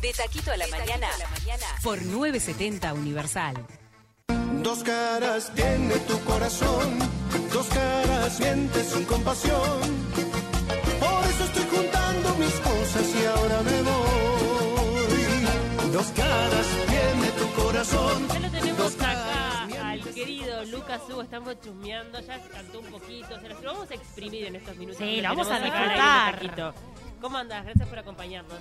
De Taquito a la, mañana, por 970 Universal. Dos caras tiene tu corazón, dos caras sientes sin compasión. Por eso estoy juntando mis cosas y ahora me voy. Dos caras tiene tu corazón. Ya lo tenemos acá al querido Lucas Hugo, estamos chusmeando, ya cantó un poquito, se lo vamos a exprimir en estos minutos. Sí, lo vamos a disfrutar. ¿Cómo andas? Gracias por acompañarnos.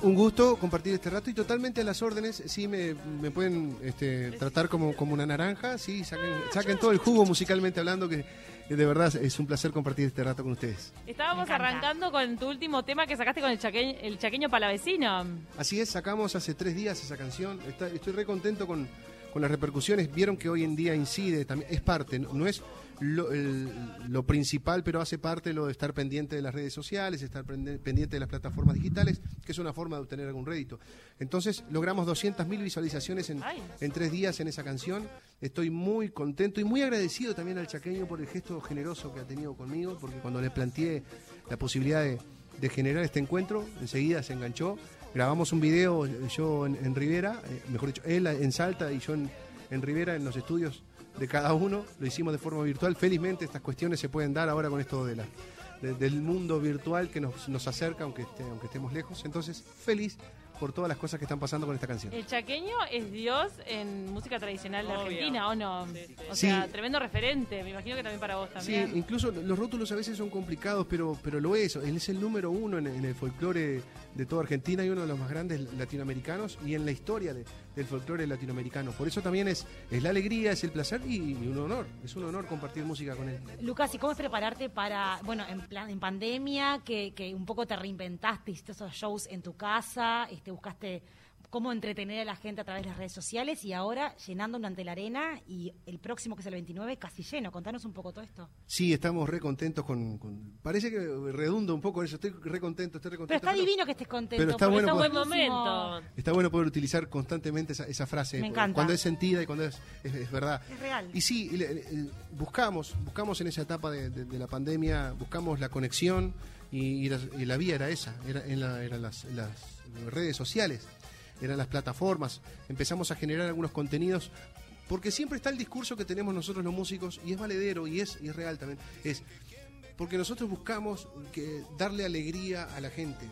Un gusto compartir este rato y totalmente a las órdenes. Sí, me, me pueden este, tratar como, como una naranja. Sí, saquen, saquen todo el jugo musicalmente hablando, que, de verdad es un placer compartir este rato con ustedes. Estábamos arrancando con tu último tema que sacaste con el chaqueño, el chaqueño palavecino. Así es, sacamos hace tres días esa canción. Está- estoy re contento con, con las repercusiones. Vieron que hoy en día incide, también es parte, no, no es lo, el- lo principal, pero hace parte lo de estar pendiente de las redes sociales, estar pendiente de las plataformas digitales, que es una forma de obtener algún rédito. Entonces logramos 200.000 visualizaciones en, en tres días en esa canción. Estoy muy contento y muy agradecido también al chaqueño por el gesto generoso que ha tenido conmigo, porque cuando le planteé la posibilidad de, de generar este encuentro, enseguida se enganchó. Grabamos un video yo en, Rivera, eh, mejor dicho, él en Salta y yo en, Rivera, en los estudios de cada uno. Lo hicimos de forma virtual. Felizmente estas cuestiones se pueden dar ahora con esto de la, de- del mundo virtual que nos, nos acerca, aunque, esté- aunque estemos lejos. Entonces, feliz por todas las cosas que están pasando con esta canción. El chaqueño es Dios en música tradicional de Obvio. Argentina, ¿o no? Sí, sí. O Sí. sea, tremendo referente. Me imagino que también para vos Sí, también. incluso los rótulos a veces son complicados, pero, pero lo es. Él es el número uno en, en el folclore de toda Argentina y uno de los más grandes latinoamericanos y en la historia de- del folclore latinoamericano. Por eso también es, es la alegría, es el placer y, un honor. Es un honor compartir música con él. Lucas, ¿y cómo es prepararte para, bueno, en plan en pandemia, que, que un poco te reinventaste, hiciste esos shows en tu casa, este, buscaste cómo entretener a la gente a través de las redes sociales y ahora llenando ante la arena y el próximo que es el 29 casi lleno. Contanos un poco todo esto. Sí, estamos re contentos con, con- Parece que redundo un poco eso. Estoy re contento, estoy re Pero contento. está divino que estés contento. pero está porque bueno poder- buen momento. Está bueno poder utilizar constantemente esa, esa frase. Me encanta. Cuando es sentida y cuando es, es- es verdad. Es real. Y sí, y le- le- buscamos, buscamos en esa etapa de, de- de la pandemia, buscamos la conexión y, y la, y la vía era esa, era, en la- eran las, las redes sociales, eran las plataformas. Empezamos a generar algunos contenidos porque siempre está el discurso que tenemos nosotros los músicos y es valedero y es, y es real también. Es porque nosotros buscamos que darle alegría a la gente,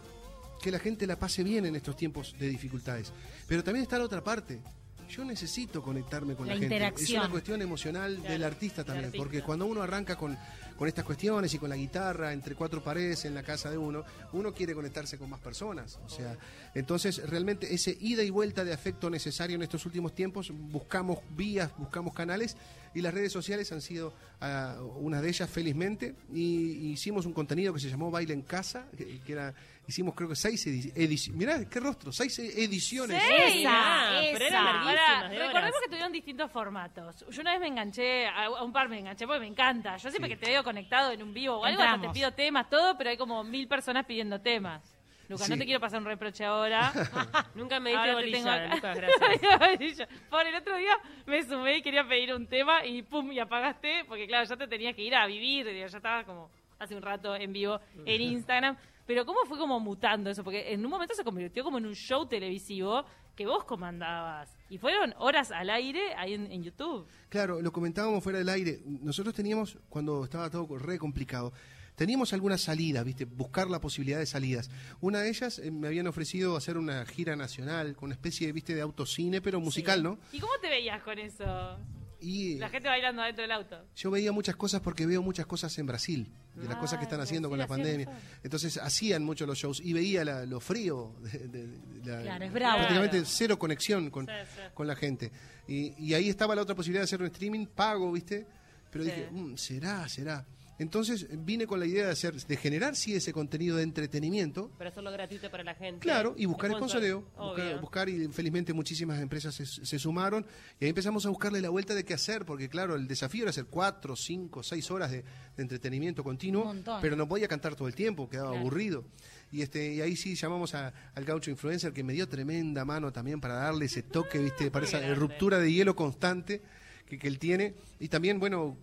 que la gente la pase bien en estos tiempos de dificultades. Pero también está la otra parte. Yo necesito conectarme con La la, gente. Es una cuestión emocional Claro, del artista también, artista. porque cuando uno arranca con, con estas cuestiones y con la guitarra entre cuatro paredes en la casa de uno, uno quiere conectarse con más personas. O sea, entonces realmente ese ida y vuelta de afecto necesario en estos últimos tiempos, buscamos vías, buscamos canales y las redes sociales han sido ah, una de ellas felizmente y, hicimos un contenido que se llamó Baile en Casa, que era hicimos creo que seis ediciones, mirá qué rostro, seis ediciones. Esa, Pero esa. eran larguísimas, Para- de horas. Recordemos que tuvieron distintos formatos. Yo una vez me enganché, a a un par me enganché porque me encanta. Yo siempre que te veo conectado en un vivo o algo, te pido temas, todo, pero hay como mil personas pidiendo temas. Lucas, no te quiero pasar un reproche ahora. Nunca me diste bolilla. Lucas, gracias. Por el otro día me sumé y quería pedir un tema y pum, y apagaste, porque claro, ya te tenías que ir a vivir, ya estaba como hace un rato en vivo en Instagram. Pero ¿cómo fue como mutando eso? Porque en un momento se convirtió como en un show televisivo que vos comandabas. Y fueron horas al aire ahí en, en YouTube. Claro, lo comentábamos fuera del aire. Nosotros teníamos, cuando estaba todo re complicado, teníamos algunas salidas, ¿viste? Buscar la posibilidad de salidas. Una de ellas eh, me habían ofrecido hacer una gira nacional con una especie, ¿viste? De autocine, pero musical, ¿no? ¿Y cómo te veías con eso? Y La gente bailando adentro del auto. yo veía muchas cosas porque veo muchas cosas en Brasil, de las cosas que están Ah, haciendo con la pandemia. eso. Entonces hacían mucho los shows y veía la- lo frío, de, de- de la- Claro, es bravo. prácticamente Claro. cero conexión con, Sí, sí. con la gente. Y, y ahí estaba la otra posibilidad de hacer un streaming pago, ¿viste? Pero Sí. dije, "Mm, será, será. Entonces vine con la idea de hacer, de generar sí ese contenido de entretenimiento, Pero hacerlo gratuito para la gente. Claro, y buscar Sponsor, sponsoreo, buscar, buscar, y felizmente muchísimas empresas se, se sumaron y ahí empezamos a buscarle la vuelta de qué hacer, porque claro, el desafío era hacer cuatro, cinco, seis horas de, de entretenimiento continuo, Un montón. pero no podía cantar todo el tiempo, quedaba Claro. aburrido. Y este y ahí sí llamamos a- al gaucho influencer que me dio tremenda mano también para darle ese toque, viste, para esa grande. ruptura de hielo constante que, que él tiene. Y también, bueno,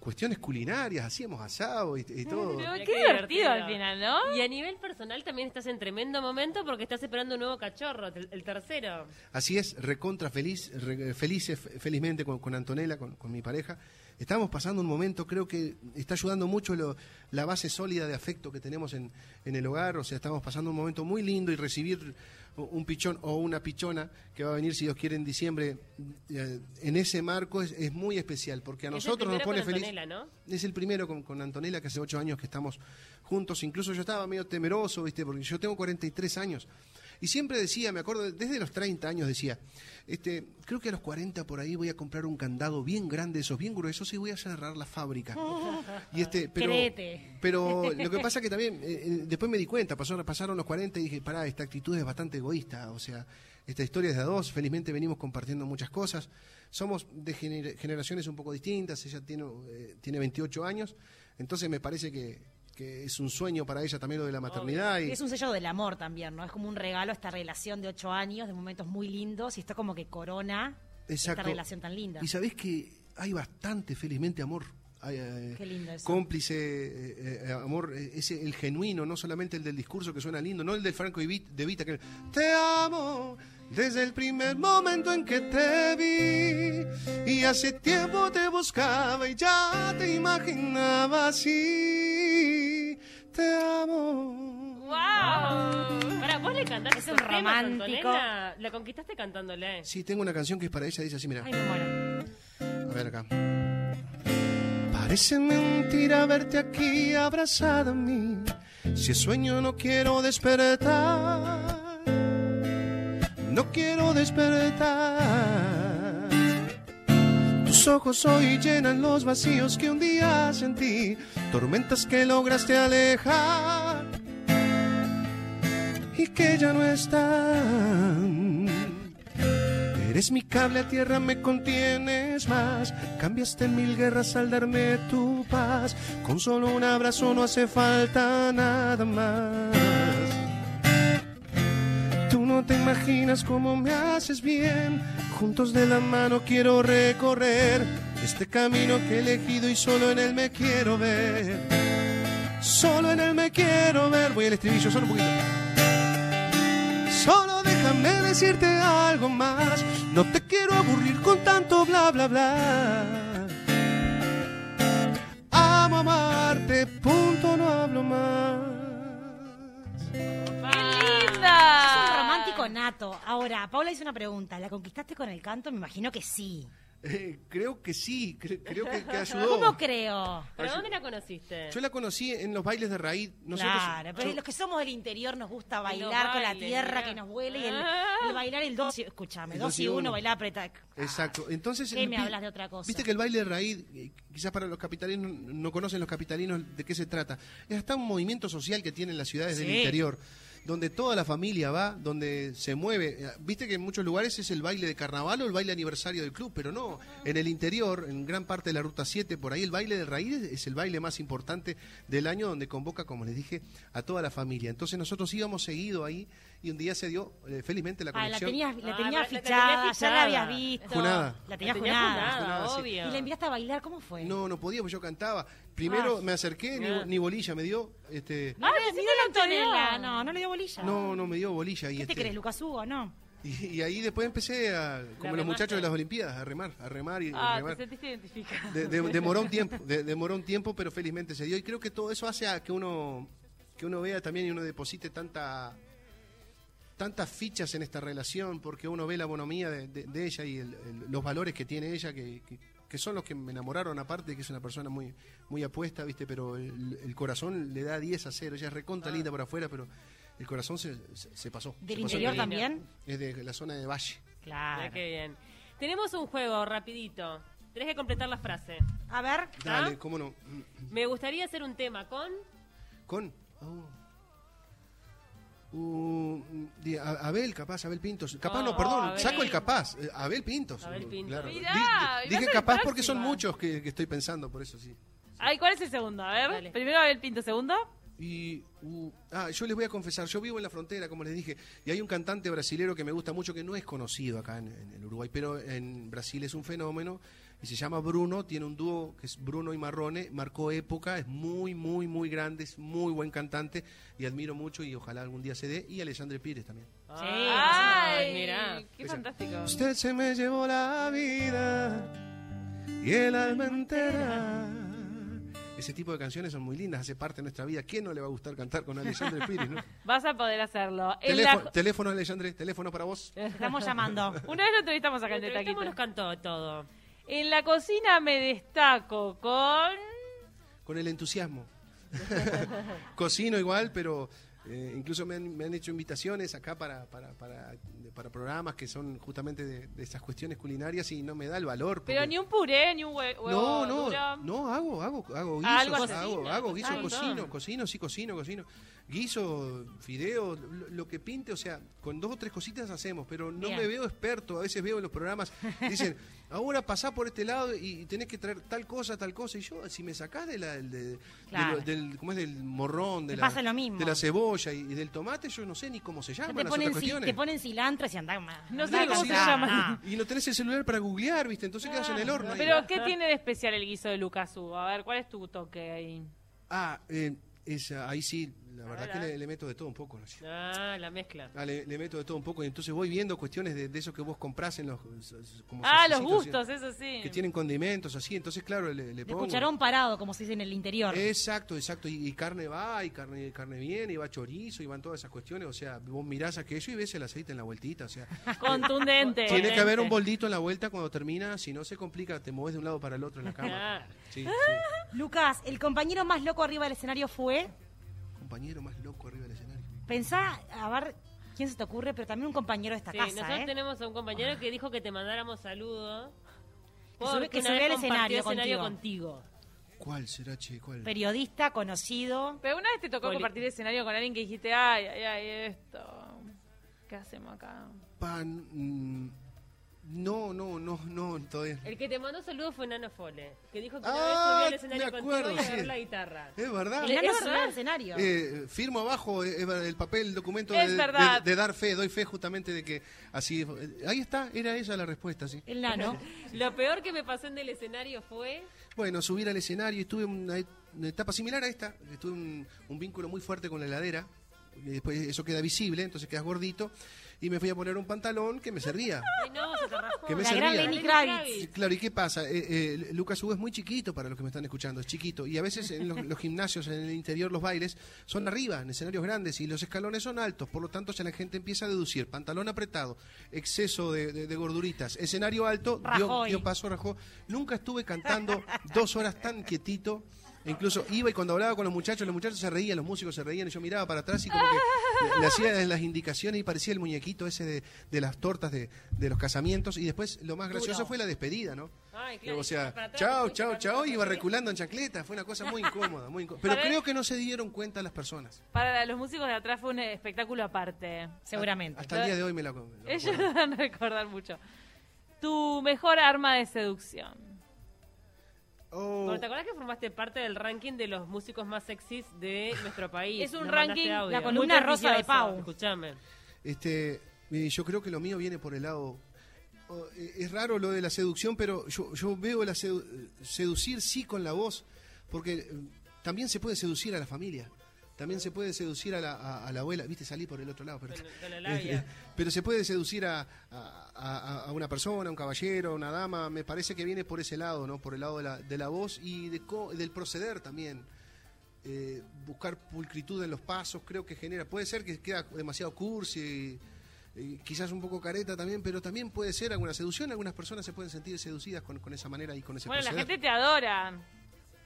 cuestiones culinarias, hacíamos asado y, y todo. Pero Qué qué, divertido, divertido. al final, ¿no? Y a nivel personal también estás en tremendo momento porque estás esperando un nuevo cachorro, el, el tercero. Así es, recontra feliz, re- felices, felizmente con, con Antonella, con, con mi pareja. Estamos pasando un momento, creo que está ayudando mucho lo- la base sólida de afecto que tenemos en, en el hogar. O sea, estamos pasando un momento muy lindo y recibir un pichón o una pichona que va a venir, si Dios quiere, en diciembre, eh, en ese marco es, es muy especial, porque a Es nosotros nos pone con feliz. ¿no? Es el primero con, con Antonella, que hace ocho años que estamos juntos. Incluso yo estaba medio temeroso, ¿viste? Porque yo tengo 43 años. Y siempre decía, me acuerdo, desde los 30 años decía, este, creo que a los 40 por ahí voy a comprar un candado bien grande, esos bien gruesos, y voy a cerrar la fábrica. Y este, pero, Créete. pero lo que pasa que también, eh, eh, después me di cuenta, pasaron, pasaron los 40 y dije, pará, esta actitud es bastante egoísta, o sea, esta historia es de a dos, felizmente venimos compartiendo muchas cosas, somos de gener- generaciones un poco distintas, ella tiene, eh, tiene 28 años, entonces me parece que, que es un sueño para ella también lo de la maternidad. Y, Es un sello del amor también, ¿no? Es como un regalo esta relación de ocho años, de momentos muy lindos, y esto como que corona Exacto. esta relación tan linda. Y sabés que hay bastante, felizmente, amor. Hay, eh, Qué lindo eso. Cómplice, eh, eh, amor, eh, ese, el genuino, no solamente el del discurso que suena lindo, no el del Franco de Vita, que te amo desde el primer momento en que te vi y hace tiempo te buscaba y ya te imaginaba así. Te amo. ¡Wow! Para, vos le cantaste Es un romántico. La conquistaste cantándole. Sí, tengo una canción que es para ella, dice así, mira. Ay, me muero. A ver acá. Parece mentira verte aquí abrazada a mí. Si es sueño no quiero despertar. No quiero despertar. Tus ojos hoy llenan los vacíos que un día sentí. Tormentas que lograste alejar. Y que ya no están. Eres mi cable a tierra, me contienes más. Cambiaste en mil guerras al darme tu paz. Con solo un abrazo no hace falta nada más. No te imaginas cómo me haces bien. Juntos de la mano quiero recorrer este camino que he elegido y solo en él me quiero ver. Solo en él me quiero ver. Voy al estribillo, solo un poquito. Solo déjame decirte algo más. No te quiero aburrir con tanto bla bla bla. Amo amarte, punto, no hablo más. ¡Qué linda! Nato. Ahora, Paula hizo una pregunta. ¿La conquistaste con el canto? Me imagino que sí. Eh, creo que sí, cre- creo que, que ayudó. ¿Cómo creo? ¿Pero dónde la conociste? Yo la conocí en los bailes de raíz. Nosotros, claro, pero yo- los que somos del interior nos gusta bailar con la bailes, tierra que nos huele y el, Ah. el bailar el 2 y... Escúchame, El 2 dos y y 1, uno. bailar apretar. Exacto. Entonces, ¿Qué el me hablas de otra cosa? Viste que el baile de raíz, eh, quizás para los capitalinos no conocen los capitalinos de qué se trata. Es hasta un movimiento social que tienen las ciudades del Sí. interior, donde toda la familia va, donde se mueve. Eh, Viste que en muchos lugares es el baile de carnaval o el baile aniversario del club, pero no. En el interior, en gran parte de la ruta 7, por ahí el baile de raíz es el baile más importante del año, donde convoca, como les dije, a toda la familia. Entonces nosotros íbamos seguido ahí y un día se dio, eh, felizmente, la Ah, la conexión. tenías, la Ah, tenías la fichada, tenías ya la habías visto. Junada. La tenías La tenías junada. junada, Junada, sí. obvio. ¿Y la enviaste a bailar? ¿Cómo fue? No, no podía, porque yo cantaba. Primero Ah. me acerqué, ni, Ah. ni bolilla me dio. Este, ni que de la no te dio. Antonella. No, no le dio bolilla. no, no me dio bolilla. Y, ¿Qué te este, crees, Lucas Hugo? No. y, y ahí después empecé a, como los muchachos de las Olimpiadas, a remar, a remar y a Ah, te remar. sentiste identificada. De- de- demoró un tiempo, de- demoró un tiempo, pero felizmente se dio. Y creo que todo eso hace a que uno, que uno vea también y uno deposite tanta tantas fichas en esta relación, porque uno ve la bonomía de, de- de ella y el- el- los valores que tiene ella, que, que- que son los que me enamoraron, aparte que es una persona muy muy apuesta, ¿viste? Pero el, el corazón le da 10 a 0. Ella es recontra linda por afuera, pero el corazón se, se- se pasó. ¿Del se interior también? Es de la zona de Valle. Claro. qué bien. Tenemos un juego, rapidito. Tenés que completar la frase. A ver, Dale, ¿Ah? cómo no. Me gustaría hacer un tema con... Con. oh. Uh, Abel, capaz, Abel Pintos. Capaz, Oh, no, perdón, Abel. saco el capaz. eh, Abel Pintos. Abel Pintos. Claro. Mirá, Di- di- y va a dije capaz próxima. porque son muchos que, que estoy pensando, por eso sí. Ay, ¿cuál es el segundo? A ver. Dale. Primero Abel Pinto, segundo. Y, uh, ah, yo les voy a confesar, yo vivo en la frontera, como les dije, y hay un cantante brasilero que me gusta mucho, que no es conocido acá en, en el Uruguay, pero en Brasil es un fenómeno, y se llama Bruno, tiene un dúo que es Bruno y Marrone, marcó época, es muy, muy, muy grande, es muy buen cantante y admiro mucho y ojalá algún día se dé. Y Alexandre Pires también. Ay, mira. qué fantástico. Usted se me llevó la vida y el alma entera. Ese tipo de canciones son muy lindas, hace parte de nuestra vida. ¿Quién no le va a gustar cantar con Alexandre Pires? no? Vas a poder hacerlo. En la- Teléfono, teléfono, Alexandre, teléfono para vos. Estamos llamando. Una vez lo entrevistamos acá en El Taquito. nos cantó todo. En la cocina me destaco con... Con el entusiasmo. Cocino igual, pero eh, incluso me han, me han hecho invitaciones acá para, para, para, para programas que son justamente de, de esas cuestiones culinarias y no me da el valor. Pero ni un puré, ni un hue- huevo No, no, duro. no, hago, hago, hago guisos, Algo hago, hago, Cocina, cocino, cocino, sí, cocino, cocino. Guiso, fideo, lo, lo que pinte, o sea, con dos o tres cositas hacemos, pero no Bien. me veo experto, a veces veo en los programas, dicen, ahora pasá por este lado y tenés que traer tal cosa, tal cosa, y yo, si me sacás de la, del, de- Claro. de lo- del, ¿cómo es? del morrón, de la, pasa lo mismo. de la cebolla y, y del tomate, yo no sé ni cómo se llaman te las ponen, otras cuestiones. te ponen cilantro y se anda más. No sé cómo se llama. no. Y no tenés el celular para googlear, ¿viste? Entonces quedas en el horno. ahí. Pero, ¿qué tiene de especial el guiso de Lucas Hugo? A ver, ¿cuál es tu toque ahí? Ah, eh, esa, ahí sí, la verdad Hola. que le, le meto de todo un poco. ¿no? Ah, la mezcla. Ah, le, le meto de todo un poco y entonces voy viendo cuestiones de, de eso que vos comprás en los como Ah, los gustos, eso sí. que tienen condimentos así entonces claro le, le De pongo cucharón parado, como se dice en el interior. exacto exacto y, y carne va y carne carne viene y va chorizo y van todas esas cuestiones o sea vos mirás aquello y ves el aceite en la vueltita o sea Contundente. tiene que haber un boldito en la vuelta cuando termina si no se complica te mueves de un lado para el otro en la cama Ah. sí, sí. Lucas, el compañero más loco arriba del escenario fue. Compañero más loco arriba del escenario Pensá, a ver quién se te ocurre, pero también un compañero de esta Sí, casa. nosotros ¿eh? tenemos a un compañero que dijo que te mandáramos saludos. Porque que vez al escenario contigo. ¿cuál será che cuál Periodista, conocido. Pero una vez te tocó Poli- compartir escenario con alguien que dijiste, ay, ay, ay, esto. ¿Qué hacemos acá? pan mm, no no no no todavía El que te mandó saludos fue Nano Fole, que dijo que Ah, una vez subió al escenario me contigo acuerdo, y agarró sí. la guitarra. es verdad El enano ¿Es subió verdad? al escenario. Eh, firmo abajo eh, el papel, el documento Es de, verdad. de- de dar fe, doy fe justamente de que así. Ahí está, era esa la respuesta, sí. El nano. Lo peor que me pasó en el escenario fue... Bueno, subir al escenario y tuve una, et- una etapa similar a esta, que tuve un, un vínculo muy fuerte con la heladera, después eso queda visible, entonces quedas gordito, y me fui a poner un pantalón que me servía. Ay, no, se te rajó. Que me La gran servía. Lenny Kravitz. Sí, Claro, ¿y qué pasa? Eh, eh, Lucas Hugo es muy chiquito para los que me están escuchando, es chiquito. Y a veces en los, los gimnasios, en el interior, los bailes, son arriba, en escenarios grandes, y los escalones son altos. Por lo tanto, ya la gente empieza a deducir pantalón apretado, exceso de, de- de gorduritas, escenario alto, dio, dio paso, rajó. Nunca estuve cantando dos horas tan quietito. Incluso iba y cuando hablaba con los muchachos, los muchachos se reían, los músicos se reían, y yo miraba para atrás y como que le, hacía las indicaciones y parecía el muñequito ese de, de las tortas de, de los casamientos. Y después lo más gracioso Duro. fue la despedida, ¿no? Ay, claro, o sea, chao, chao, chao, iba reculando en chancleta. Fue una cosa muy incómoda, muy incómoda. Pero Para- creo que no se dieron cuenta las personas. Para los músicos de atrás fue un espectáculo aparte. Seguramente. Hasta el día de hoy me la... me la Ellos van a recordar mucho. Tu mejor arma de seducción. Oh, Bueno, ¿Te acuerdas que formaste parte del ranking de los músicos más sexys de nuestro país? Es un Nos ranking, la columna Muy rosa de. Pau. Escuchame. Este, yo creo que lo mío viene por el lado. oh, eh, Es raro lo de la seducción, pero yo, yo veo la sedu- seducir sí con la voz, porque eh, también se puede seducir a la familia. También se puede seducir a la, a- a la abuela, viste, salí por el otro lado, pero, Con- con. Eh, pero se puede seducir a, a- una persona, a un caballero, a una dama, me parece que viene por ese lado, ¿no? Por el lado de la, de la voz y de co- del proceder también. Eh, buscar pulcritud en los pasos, creo que genera, puede ser que queda demasiado cursi, eh, quizás un poco careta también, pero también puede ser alguna seducción, algunas personas se pueden sentir seducidas con, con esa manera y con ese Bueno, la gente te adora.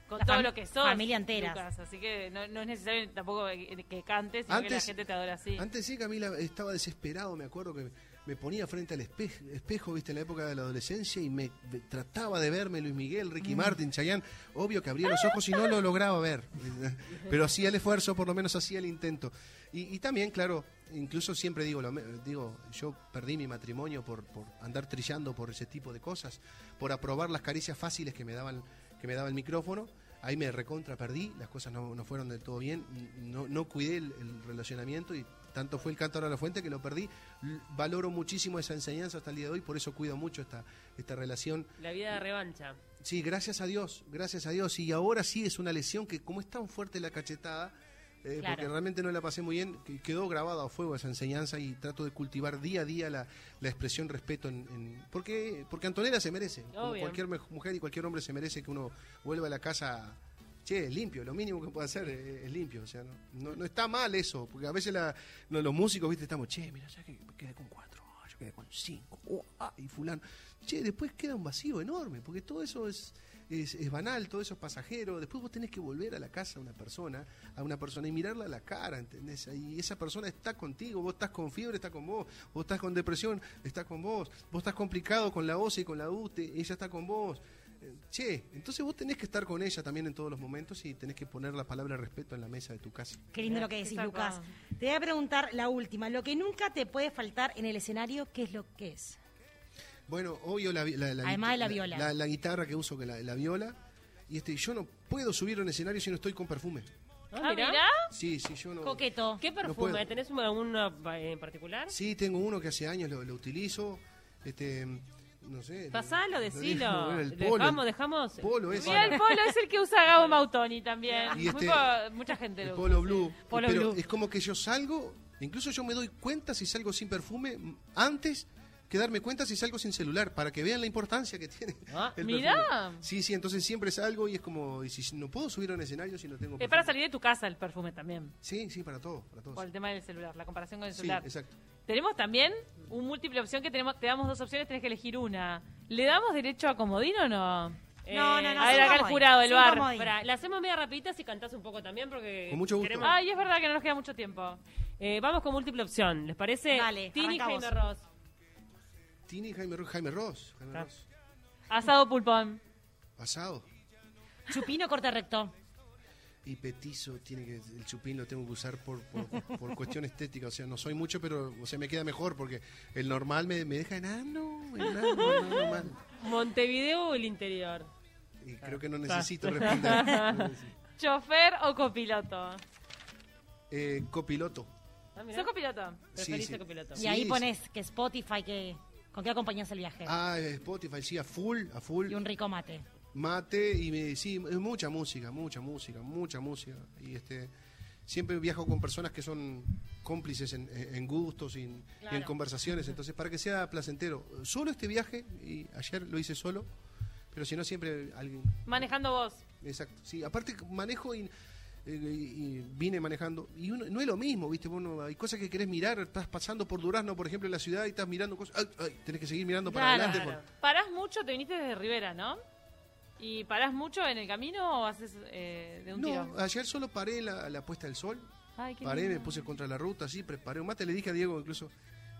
Con La todo lo que sos. familia entera. Lucas, así que no, no es necesario tampoco que, que cantes, sino que la Antes- gente te adora así. Antes sí, Camila, estaba desesperado, me acuerdo que me ponía frente al espejo, espejo viste, en la época de la adolescencia y me, me trataba de verme Luis Miguel, Ricky Martin, Chayanne. Obvio que abría los ojos y no lo lograba ver, pero hacía el esfuerzo, por lo menos hacía el intento. Y, y también, claro, incluso siempre digo, lo digo, yo perdí mi matrimonio por, por andar trillando por ese tipo de cosas, por aprobar las caricias fáciles que me daban, que me daba el micrófono. Ahí me recontra perdí, las cosas no, no fueron del todo bien, no, no cuidé el, el relacionamiento y tanto fue el canto a la fuente que lo perdí. Valoro muchísimo esa enseñanza hasta el día de hoy, por eso cuido mucho esta, esta relación. La vida de revancha. Sí, gracias a Dios, gracias a Dios. Y ahora sí es una lesión que como es tan fuerte la cachetada, eh, Claro. porque realmente no la pasé muy bien, que quedó grabada a fuego esa enseñanza y trato de cultivar día a día la, la expresión respeto. En, en- porque, porque Antonella se merece, como cualquier mujer y cualquier hombre se merece que uno vuelva a la casa, che, limpio, lo mínimo que puede hacer es, es limpio. O sea, no, no, no está mal eso, porque a veces la- no, los músicos, viste, estamos, che, mira, ya que quedé con cuatro, ah, yo quedé con cinco, oh, ah, y fulano. Che, después queda un vacío enorme, porque todo eso es, es, es banal, todo eso es pasajero. Después vos tenés que volver a la casa a una persona, a una persona y mirarla a la cara, ¿entendés? Y esa persona está contigo, vos estás con fiebre, está con vos, vos estás con depresión, está con vos, vos estás complicado con la OCE y con la UTE, ella está con vos. Eh, Che, entonces vos tenés que estar con ella también en todos los momentos y tenés que poner la palabra respeto en la mesa de tu casa. Qué lindo lo que decís. Lucas. Te voy a preguntar la última. Lo que nunca te puede faltar en el escenario, ¿qué es lo que es? Bueno, obvio la, la, la Además de la viola. La, la guitarra que uso, que la, la viola. Y este, yo no puedo subir a un escenario si no estoy con perfume. Ah, Ah, mirá. Sí, sí, yo no. Coqueto. ¿Qué No perfume? puedo. ¿Tenés un- alguno en particular? Sí, tengo uno que hace años lo, lo utilizo. Este, no sé. Pasalo, decilo. Bueno, el polo, dejamos, dejamos. Polo ese. Mira, el polo es el que usa Gabo Mautoni también. Y este- mucha gente El lo polo usa, blue. sí. Polo pero blue. es como que yo salgo, incluso yo me doy cuenta si salgo sin perfume antes que darme cuenta si salgo sin celular, para que vean la importancia que tiene. Ah, el perfume. Sí, sí, entonces siempre salgo y es como, y si no puedo subir a un escenario si no tengo Es para perfume. salir de tu casa el perfume también. Sí, sí, para todo, para todos. Por el tema del celular, la comparación con el Sí, celular. exacto. Tenemos también un múltiple opción que tenemos, te damos dos opciones, tenés que elegir una. ¿Le damos derecho a comodín o no? Eh, No, no, no. a ver, acá el jurado, el sin bar. Pará, la hacemos media rapidita si cantás un poco también porque Con mucho gusto. queremos- Ay, es verdad que no nos queda mucho tiempo. Eh, vamos con múltiple opción, ¿les parece? Dale, Tini Jaime. Ross. Tini Jaime, Ro- Jaime Ross. Jaime Ah. Ross. Asado pulpón. Asado. Chupino corte recto. Y petizo, tiene que, el chupín lo tengo que usar por, por, por cuestión estética. O sea, no soy mucho, pero o sea, me queda mejor porque el normal me, me deja enano, enano. Montevideo o el interior. Y creo que no necesito responder. ¿Chofer o copiloto? Eh, copiloto. Ah, mirá. ¿Sos copiloto? Preferís Sí, sí. ser copiloto. Y Sí, ahí sí. pones que Spotify, que ¿con qué acompañas el viaje? Ah, Spotify, sí, a full, a full. Y un rico mate. Mate y me, sí, mucha música, mucha música, mucha música. Y este siempre viajo con personas que son cómplices en, en gustos y en, y en Claro. conversaciones. Entonces, para que sea placentero. Solo este viaje, y ayer lo hice solo, pero si no, siempre alguien. Manejando vos. Exacto. Sí, aparte manejo y, eh, y vine manejando. Y uno, no es lo mismo, ¿viste? Vos no- hay cosas que querés mirar. Estás pasando por Durazno, por ejemplo, en la ciudad y estás mirando cosas. ¡Ay, ay! tenés que seguir mirando para Claro. adelante. Claro. por- Parás mucho, te viniste desde Rivera, ¿no? ¿Y parás mucho en el camino o haces eh, de un No, tiro? ayer solo paré la, la puesta del sol. Ay, qué Paré, me puse contra la ruta, así, preparé un mate. Le dije a Diego incluso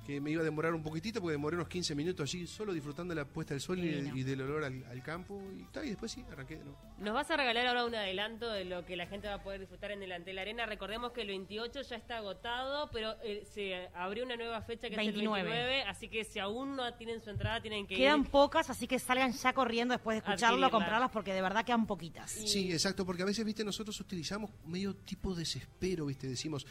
que me iba a demorar un poquitito porque demoré unos 15 minutos allí, solo disfrutando de la puesta del sol y, del olor al, al campo. Y, ta, y después sí, arranqué de nuevo. Nos vas a regalar ahora un adelanto de lo que la gente va a poder disfrutar en el Antel Arena. Recordemos que el 28 ya está agotado, pero eh, se abrió una nueva fecha que 29. es el 29, así que si aún no tienen su entrada tienen que Quedan ir. pocas, así que salgan ya corriendo después de escucharlo, comprarlas, porque de verdad quedan poquitas. Sí, exacto, porque a veces, viste, nosotros utilizamos medio tipo desespero, viste, decimos,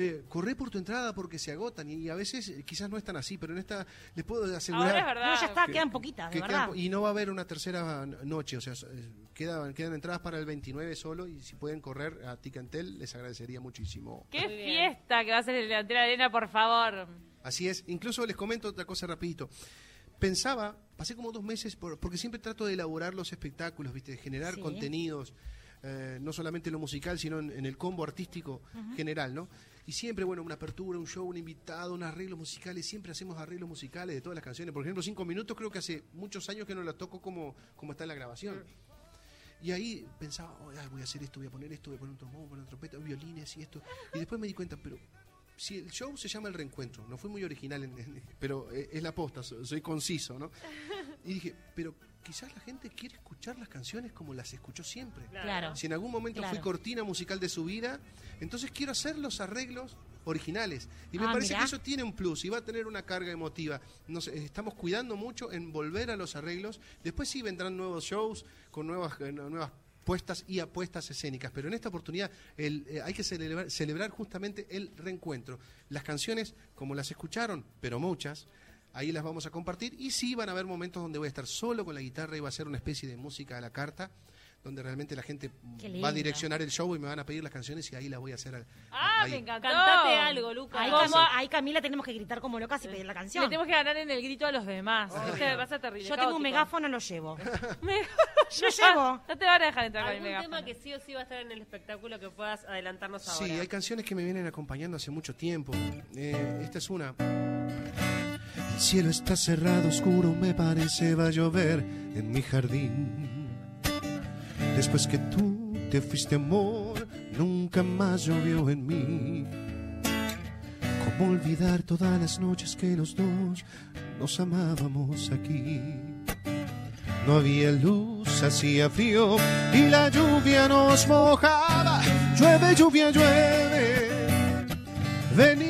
eh, corre por tu entrada porque se agotan y a veces eh, quizás no es tan así, pero en esta les puedo asegurar... Ahora es verdad. No, ya está, que- quedan poquitas, de que verdad. quedan- y no va a haber una tercera noche, o sea, eh, quedan, quedan entradas para el 29 solo y si pueden correr a Ticantel les agradecería muchísimo. ¡Qué fiesta que va a ser el delantero de arena, por favor! Así es, incluso les comento otra cosa rapidito. Pensaba, pasé como dos meses, por- porque siempre trato de elaborar los espectáculos, ¿viste? de generar Sí. contenidos, eh, no solamente en lo musical, sino en, en el combo artístico general, ¿no? Y siempre, bueno, una apertura, un show, un invitado, un arreglo musicales, siempre hacemos arreglos musicales de todas las canciones. Por ejemplo, Cinco Minutos creo que hace muchos años que no la toco como, como está en la grabación. Y ahí pensaba, "Oh, ay, voy a hacer esto, voy a poner esto, voy a poner un trombón, voy a poner una trompeta, violines y esto. Y después me di cuenta, pero si el show se llama El Reencuentro, no fue muy original, en- en- pero eh, es la posta, so- soy conciso, ¿no? Y dije, pero quizás la gente quiere escuchar las canciones como las escuchó siempre. Claro. Si en algún momento Claro. fui cortina musical de su vida, entonces quiero hacer los arreglos originales. Y me Ah, parece mirá. que eso tiene un plus y va a tener una carga emotiva. Nos, eh, estamos cuidando mucho en volver a los arreglos. Después sí vendrán nuevos shows con nuevas, eh, nuevas puestas y apuestas escénicas. Pero en esta oportunidad el, eh, hay que celebrar, celebrar justamente el reencuentro. Las canciones, como las escucharon, pero muchas, ahí las vamos a compartir. Y sí van a haber momentos donde voy a estar solo con la guitarra y va a ser una especie de música a la carta donde realmente la gente va a direccionar el show y me van a pedir las canciones y ahí las voy a hacer. al- Ah, ahí. me encantó. Cantate algo, Lucas. Ahí, ¿Cómo? Cam- ahí Camila tenemos que gritar como locas y pedir la canción. Le tenemos que ganar en el grito a los demás. ¿viste? Va a ser terrible. Yo tengo un megáfono, lo llevo. Me- Lo llevo. No te van a dejar entrar con el ¿Algún megáfono. tema que sí o sí va a estar en el espectáculo que puedas adelantarnos ahora? Sí, hay canciones que me vienen acompañando hace mucho tiempo. Eh, esta es una. El cielo está cerrado, oscuro, me parece va a llover en mi jardín. Después que tú te fuiste, amor, nunca más llovió en mí. ¿Cómo olvidar todas las noches que los dos nos amábamos aquí? No había luz, hacía frío y la lluvia nos mojaba. Llueve, lluvia, llueve. Ven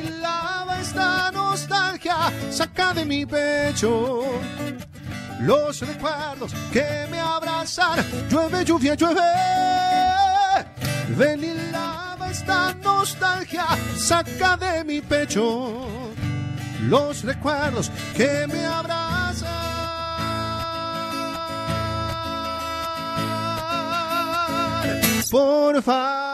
saca de mi pecho los recuerdos que me abrazan. Llueve, lluvia, llueve. Ven y lava esta nostalgia, saca de mi pecho los recuerdos que me abrazan. Por favor.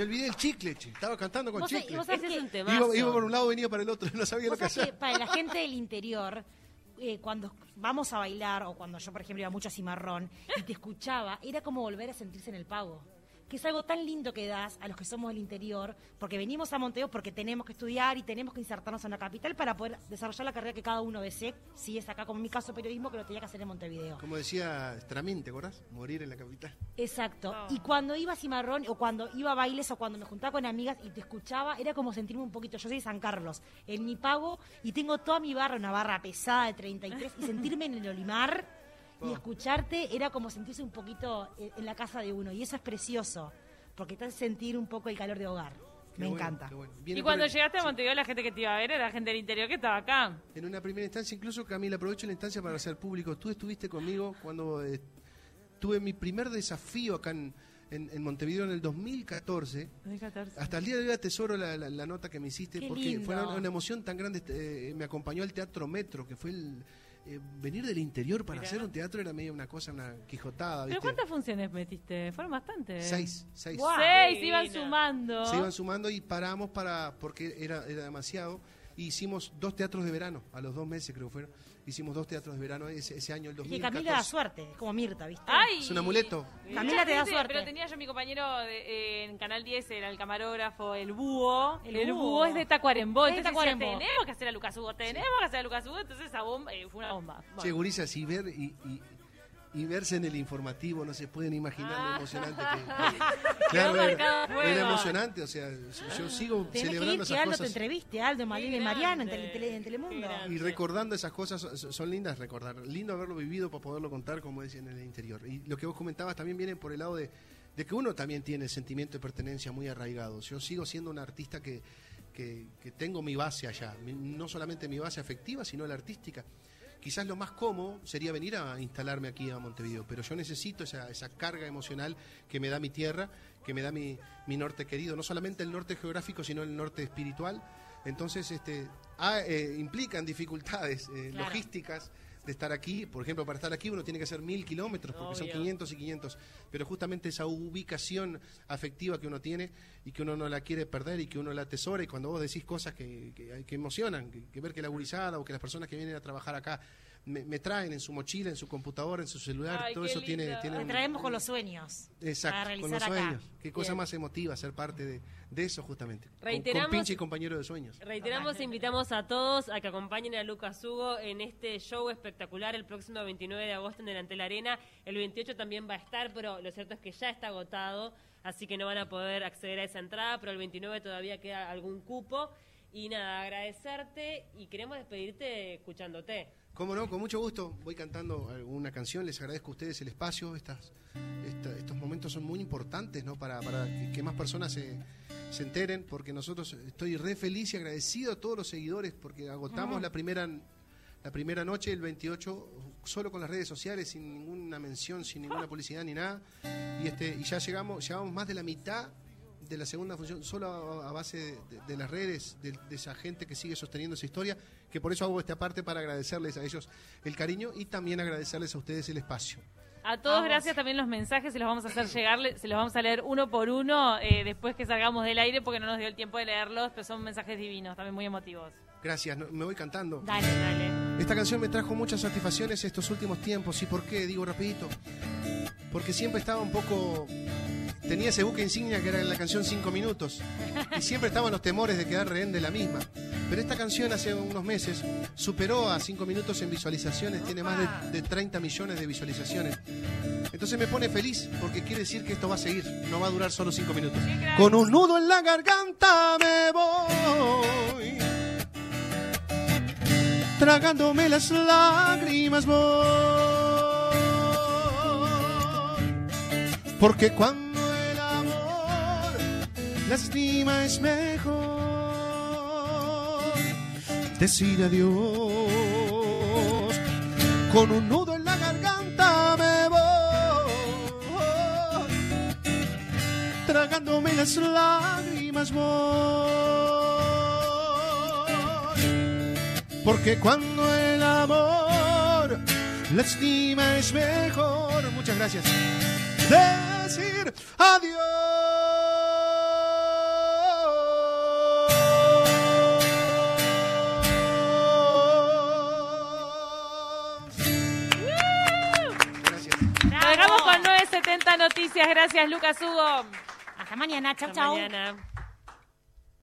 Me olvidé el chicle, che. Estaba cantando con Vos chicle. vos es que- un. Iba, iba por un lado, venía para el otro, no sabía lo que hacer. para la gente del interior, eh, cuando vamos a bailar, o cuando yo, por ejemplo, iba mucho a Cimarrón y te escuchaba, era como volver a sentirse en el pago. Que es algo tan lindo que das a los que somos del interior, porque venimos a Montevideo porque tenemos que estudiar y tenemos que insertarnos en la capital para poder desarrollar la carrera que cada uno desee, si es acá, como en mi caso, periodismo, que lo tenía que hacer en Montevideo. Como decía Stramín, ¿te acordás? Morir en la capital. Exacto. Y cuando iba a Cimarrón, o cuando iba a bailes, o cuando me juntaba con amigas y te escuchaba, era como sentirme un poquito. Yo soy de San Carlos, en mi pago, y tengo toda mi barra, una barra pesada de 33, y sentirme en el Olimar y escucharte era como sentirse un poquito en, en la casa de uno. Y eso es precioso, porque te hace sentir un poco el calor de hogar. Qué me bueno, encanta. bueno. Y cuando el- llegaste a sí. Montevideo, la gente que te iba a ver era gente del interior que estaba acá. En una primera instancia, incluso Camila, aprovecho la instancia para hacer público. Tú estuviste conmigo cuando eh, tuve mi primer desafío acá en, en- en Montevideo en el 2014. 2014. Hasta el día de hoy atesoro la, la- la nota que me hiciste Qué porque lindo. fue una, una emoción tan grande. eh, me acompañó al Teatro Metro, que fue el. Eh, venir del interior para hacer un teatro era medio una cosa, una quijotada. ¿Pero cuántas funciones metiste? Fueron bastantes. Seis, seis. Seis, Divina. iban sumando. Se iban sumando y paramos para porque era, era demasiado. Y hicimos dos teatros de verano, a los dos meses creo que fueron. Hicimos dos teatros de verano ese, ese año, el Y 2014. Camila da suerte, es como Mirta, ¿viste? ¡Ay! Es un amuleto. Camila te da suerte. Pero tenía yo mi compañero de- eh, en Canal 10, era el camarógrafo, el búho. El El, búho. búho. es de Tacuarembó. Es de decía, tenemos que hacer a Lucas Hugo, tenemos que hacer a Lucas Hugo. Entonces esa bomba eh, fue una bomba. Che, gurisas, y ver y, y- y verse en el informativo, no se pueden imaginar lo emocionante que, que- claro, era, era emocionante, o sea, yo sigo Tenés que celebrando ir, que esas Aldo te cosas entreviste, Aldo, Malena y Qué Mariano en, Tele- Tele- en Telemundo. y recordando esas cosas son, son lindas recordar, lindo haberlo vivido para poderlo contar, como decían en el interior. Y lo que vos comentabas también viene por el lado de, de que uno también tiene el sentimiento de pertenencia muy arraigado. Yo sigo siendo un artista que, que, que tengo mi base allá, mi- no solamente mi base afectiva, sino la artística. Quizás lo más cómodo sería venir a instalarme aquí a Montevideo, pero yo necesito esa, esa carga emocional que me da mi tierra, que me da mi, mi norte querido, no solamente el norte geográfico, sino el norte espiritual. Entonces, este, ah, eh, implican dificultades eh, Claro. logísticas de estar aquí. Por ejemplo, para estar aquí uno tiene que hacer mil kilómetros, porque son Obvio. 500 y 500. Pero justamente esa ubicación afectiva que uno tiene y que uno no la quiere perder y que uno la atesora, y cuando vos decís cosas que, que, que emocionan, que, que ver que la gurizada o que las personas que vienen a trabajar acá me, me traen en su mochila, en su computadora, en su celular, Ay, todo eso tiene, lindo. tiene Te un- traemos con los sueños. para Exacto, con los acá. sueños. Qué cosa más emotiva ser parte de, de eso justamente. Con- Con, Reiteramos- pinche y compañero de sueños. Reiteramos e invitamos a todos a que acompañen a Lucas Hugo en este show espectacular el próximo 29 de agosto en Delantel Arena. El 28 también va a estar, pero lo cierto es que ya está agotado, así que no van a poder acceder a esa entrada, pero el 29 todavía queda algún cupo. Y nada, agradecerte y queremos despedirte escuchándote. Cómo no, con mucho gusto. Voy cantando alguna canción. Les agradezco a ustedes el espacio. Estas, esta- estos momentos son muy importantes, ¿no? Para, para que, que más personas se, se enteren, porque nosotros estoy re feliz y agradecido a todos los seguidores, porque agotamos la primera la primera noche, el 28, solo con las redes sociales, sin ninguna mención, sin ninguna publicidad ni nada. Y este y ya llegamos, llevamos más de la mitad de la segunda función, solo a, a base de, de- de las redes, de, de esa gente que sigue sosteniendo esa historia, que por eso hago esta parte para agradecerles a ellos el cariño y también agradecerles a ustedes el espacio. A todos gracias también los mensajes, se los vamos a hacer llegar, le- se los vamos a leer uno por uno eh, después que salgamos del aire porque no nos dio el tiempo de leerlos, pero son mensajes divinos, también muy emotivos. Gracias, no- me voy cantando. Dale. Dale. Esta canción me trajo muchas satisfacciones estos últimos tiempos. ¿Y por qué? Digo rapidito. Porque siempre estaba un poco... Tenía ese buque insignia que era la canción Cinco Minutos. Y siempre estaban los temores de quedar rehén de la misma. Pero esta canción hace unos meses superó a Cinco Minutos en visualizaciones. Tiene más de, de 30 millones de visualizaciones. Entonces me pone feliz porque quiere decir que esto va a seguir. No va a durar solo cinco minutos. Con un nudo en la garganta me voy tragándome las lágrimas voy. Porque cuando lastima es mejor decir adiós. Con un nudo en la garganta me voy tragándome las lágrimas. Porque cuando el amor lastima es mejor. Muchas gracias. Decir adiós. Gracias Lucas Hugo. Hasta mañana. Chau, Hasta chau. mañana.